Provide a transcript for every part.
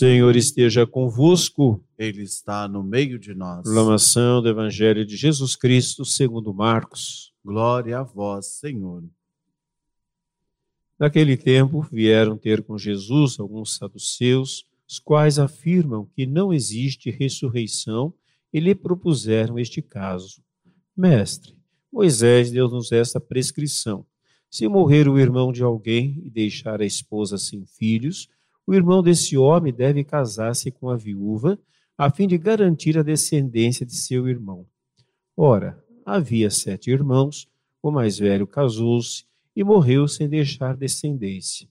Senhor esteja convosco. Ele está no meio de nós. Proclamação do Evangelho de Jesus Cristo, segundo Marcos. Glória a vós, Senhor. Naquele tempo vieram ter com Jesus alguns saduceus, os quais afirmam que não existe ressurreição e lhe propuseram este caso. Mestre, Moisés deu-nos esta prescrição: se morrer o irmão de alguém e deixar a esposa sem filhos, o irmão desse homem deve casar-se com a viúva, a fim de garantir a descendência de seu irmão. Ora, havia sete irmãos, o mais velho casou-se e morreu sem deixar descendência.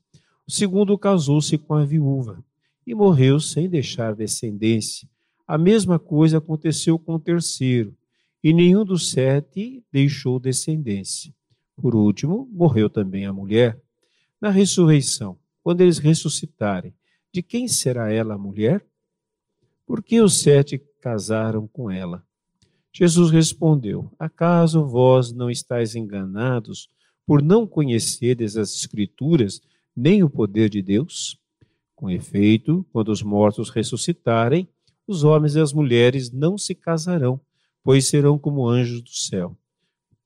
O segundo casou-se com a viúva e morreu sem deixar descendência. A mesma coisa aconteceu com o terceiro, e nenhum dos sete deixou descendência. Por último, morreu também a mulher. Na ressurreição, quando eles ressuscitarem, de quem será ela a mulher? Por que os sete casaram com ela? Jesus respondeu: Acaso vós não estáis enganados por não conhecerdes as Escrituras nem o poder de Deus? Com efeito, quando os mortos ressuscitarem, os homens e as mulheres não se casarão, pois serão como anjos do céu.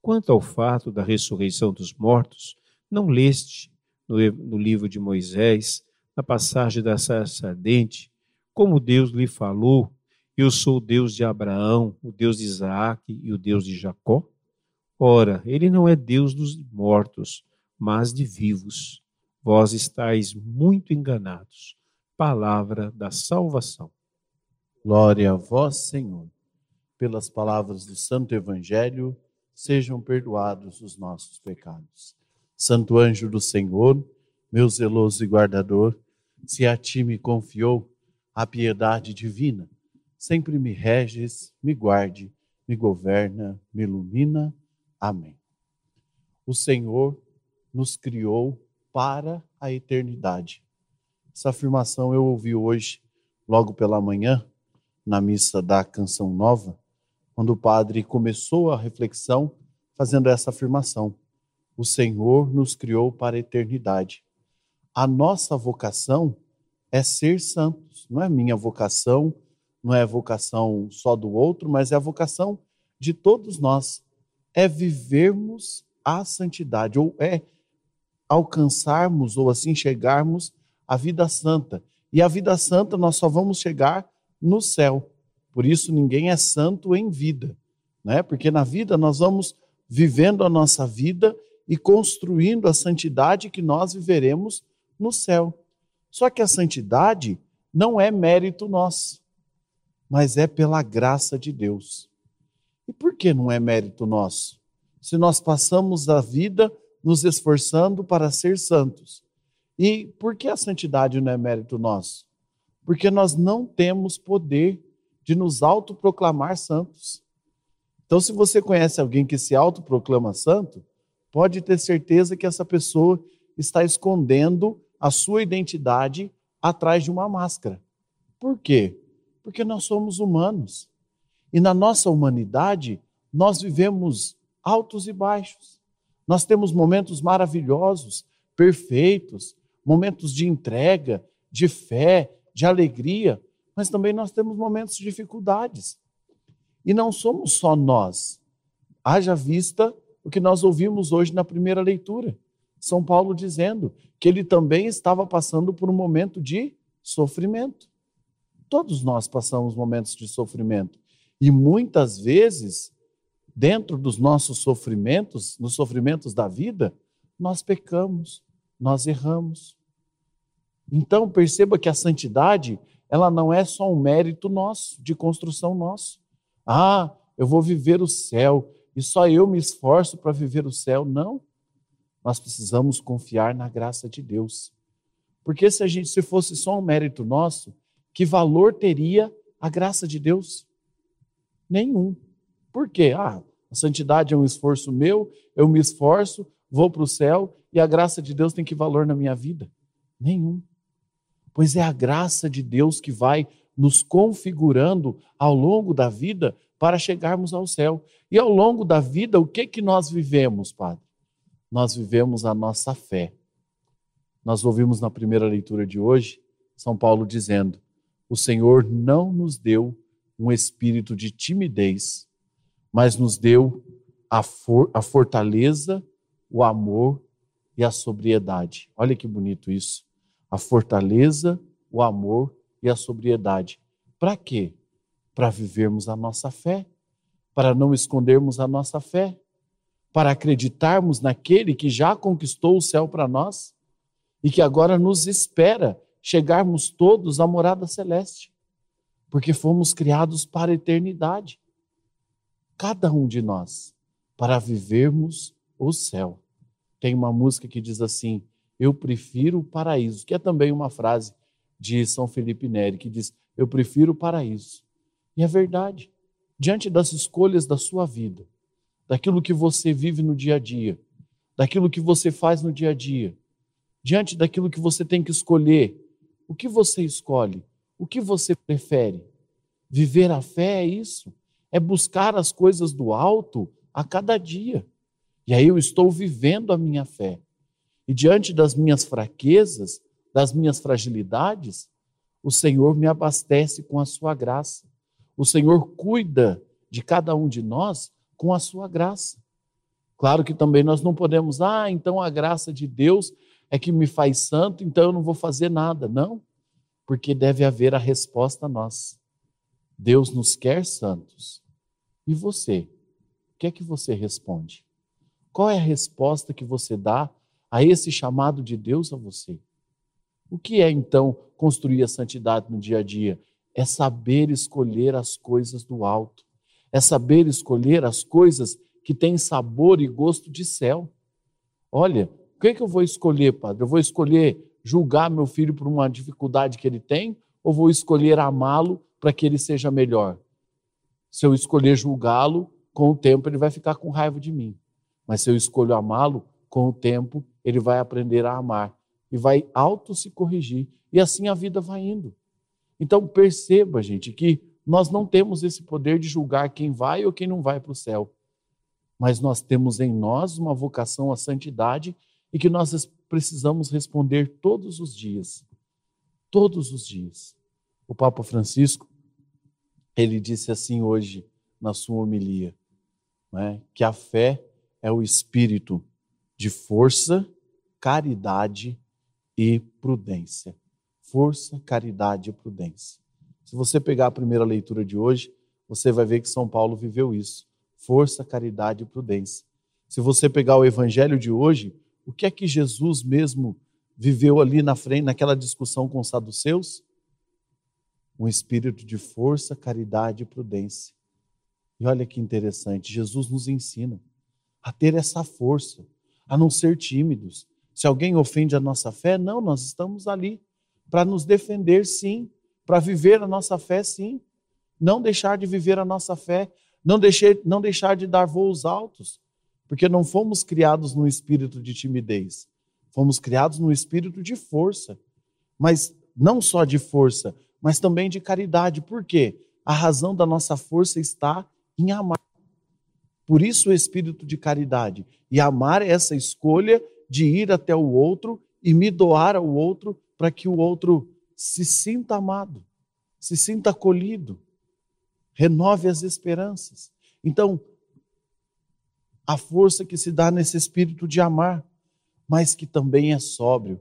Quanto ao fato da ressurreição dos mortos, não leste no, no livro de Moisés, na passagem da sarça ardente, como Deus lhe falou, eu sou o Deus de Abraão, o Deus de Isaac e o Deus de Jacó? Ora, ele não é Deus dos mortos, mas de vivos. Vós estáis muito enganados. Palavra da salvação. Glória a vós, Senhor. Pelas palavras do Santo Evangelho, sejam perdoados os nossos pecados. Santo anjo do Senhor, meu zeloso e guardador, se a ti me confiou a piedade divina, sempre me reges, me guarde, me governa, me ilumina. Amém. O Senhor nos criou para a eternidade. Essa afirmação eu ouvi hoje, logo pela manhã, na missa da Canção Nova, quando o padre começou a reflexão fazendo essa afirmação. O Senhor nos criou para a eternidade. A nossa vocação é ser santos. Não é minha vocação, não é a vocação só do outro, mas é a vocação de todos nós. É vivermos a santidade, ou é alcançarmos, ou assim chegarmos à vida santa. E a vida santa nós só vamos chegar no céu. Por isso ninguém é santo em vida, né? Porque na vida nós vamos vivendo a nossa vida e construindo a santidade que nós viveremos no céu. Só que a santidade não é mérito nosso, mas é pela graça de Deus. E por que não é mérito nosso? Se nós passamos a vida nos esforçando para ser santos. E por que a santidade não é mérito nosso? Porque nós não temos poder de nos autoproclamar santos. Então, se você conhece alguém que se autoproclama santo, pode ter certeza que essa pessoa está escondendo a sua identidade atrás de uma máscara. Por quê? Porque nós somos humanos. E na nossa humanidade, nós vivemos altos e baixos. Nós temos momentos maravilhosos, perfeitos, momentos de entrega, de fé, de alegria, mas também nós temos momentos de dificuldades. E não somos só nós. Haja vista o que nós ouvimos hoje na primeira leitura. São Paulo dizendo que ele também estava passando por um momento de sofrimento. Todos nós passamos momentos de sofrimento. E muitas vezes, dentro dos nossos sofrimentos, nos sofrimentos da vida, nós pecamos, nós erramos. Então, perceba que a santidade, ela não é só um mérito nosso, de construção nosso. Ah, eu vou viver o céu, e só eu me esforço para viver o céu. Não. Nós precisamos confiar na graça de Deus. Porque se a gente se fosse só um mérito nosso, que valor teria a graça de Deus? Nenhum. Por quê? Ah, a santidade é um esforço meu, eu me esforço, vou para o céu e a graça de Deus tem que valor na minha vida? Nenhum. Pois é a graça de Deus que vai nos configurando ao longo da vida para chegarmos ao céu. E ao longo da vida, o que que nós vivemos, Padre? Nós vivemos a nossa fé. Nós ouvimos na primeira leitura de hoje São Paulo dizendo: o Senhor não nos deu um espírito de timidez, mas nos deu a, for a fortaleza, o amor e a sobriedade. Olha que bonito isso. A fortaleza, o amor e a sobriedade. Para quê? Para vivermos a nossa fé, para não escondermos a nossa fé, para acreditarmos naquele que já conquistou o céu para nós e que agora nos espera chegarmos todos à morada celeste, porque fomos criados para a eternidade. Cada um de nós, para vivermos o céu. Tem uma música que diz assim: Eu prefiro o paraíso, que é também uma frase de São Felipe Neri, que diz: Eu prefiro o paraíso. E é verdade. Diante das escolhas da sua vida, daquilo que você vive no dia a dia, daquilo que você faz no dia a dia, diante daquilo que você tem que escolher, o que você escolhe? O que você prefere? Viver a fé é isso, é buscar as coisas do alto a cada dia. E aí eu estou vivendo a minha fé. E diante das minhas fraquezas, das minhas fragilidades, o Senhor me abastece com a sua graça. O Senhor cuida de cada um de nós com a sua graça. Claro que também nós não podemos, ah, então a graça de Deus é que me faz santo, então eu não vou fazer nada. Não, porque deve haver a resposta a nós. Deus nos quer santos. E você? O que é que você responde? Qual é a resposta que você dá a esse chamado de Deus a você? O que é então construir a santidade no dia a dia? É saber escolher as coisas do alto é saber escolher as coisas que têm sabor e gosto de céu. Olha, o que, é que eu vou escolher, padre? Eu vou escolher julgar meu filho por uma dificuldade que ele tem ou vou escolher amá-lo para que ele seja melhor? Se eu escolher julgá-lo, com o tempo ele vai ficar com raiva de mim. Mas se eu escolho amá-lo, com o tempo ele vai aprender a amar e vai auto se corrigir. E assim a vida vai indo. Então perceba, gente, que nós não temos esse poder de julgar quem vai ou quem não vai para o céu. Mas nós temos em nós uma vocação à santidade e que nós precisamos responder todos os dias. Todos os dias. O Papa Francisco, ele disse assim hoje na sua homilia, é? que a fé é o espírito de força, caridade e prudência. Força, caridade e prudência. Se você pegar a primeira leitura de hoje, você vai ver que São Paulo viveu isso: força, caridade e prudência. Se você pegar o evangelho de hoje, o que é que Jesus mesmo viveu ali na frente, naquela discussão com os saduceus? Um espírito de força, caridade e prudência. E olha que interessante, Jesus nos ensina a ter essa força, a não ser tímidos. Se alguém ofende a nossa fé, não, nós estamos ali para nos defender, sim, para viver a nossa fé, sim. Não deixar de viver a nossa fé, não deixar, não deixar de dar voos altos, porque não fomos criados no espírito de timidez, fomos criados no espírito de força, mas não só de força, mas também de caridade. Por quê? A razão da nossa força está em amar. Por isso o espírito de caridade. E amar é essa escolha de ir até o outro e me doar ao outro para que o outro se sinta amado, se sinta acolhido, renove as esperanças. Então, a força que se dá nesse espírito de amar, mas que também é sóbrio,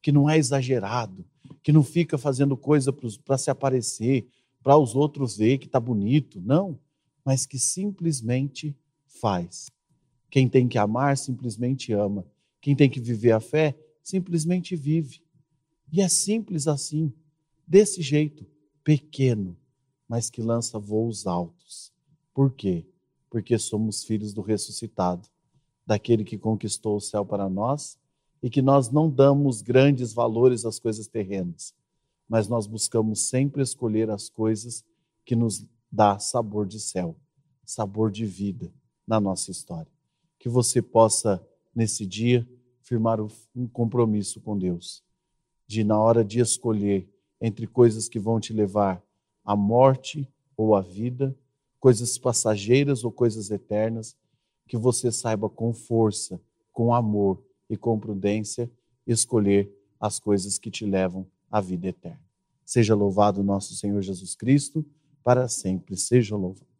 que não é exagerado, que não fica fazendo coisa para se aparecer, para os outros ver que está bonito, não, mas que simplesmente faz. Quem tem que amar simplesmente ama. Quem tem que viver a fé simplesmente vive. E é simples assim, desse jeito, pequeno, mas que lança voos altos. Por quê? Porque somos filhos do ressuscitado, daquele que conquistou o céu para nós e que nós não damos grandes valores às coisas terrenas, mas nós buscamos sempre escolher as coisas que nos dá sabor de céu, sabor de vida na nossa história. Que você possa nesse dia firmar um compromisso com Deus de, na hora de escolher entre coisas que vão te levar à morte ou à vida, coisas passageiras ou coisas eternas, que você saiba com força, com amor e com prudência escolher as coisas que te levam à vida eterna. Seja louvado nosso Senhor Jesus Cristo, para sempre seja louvado.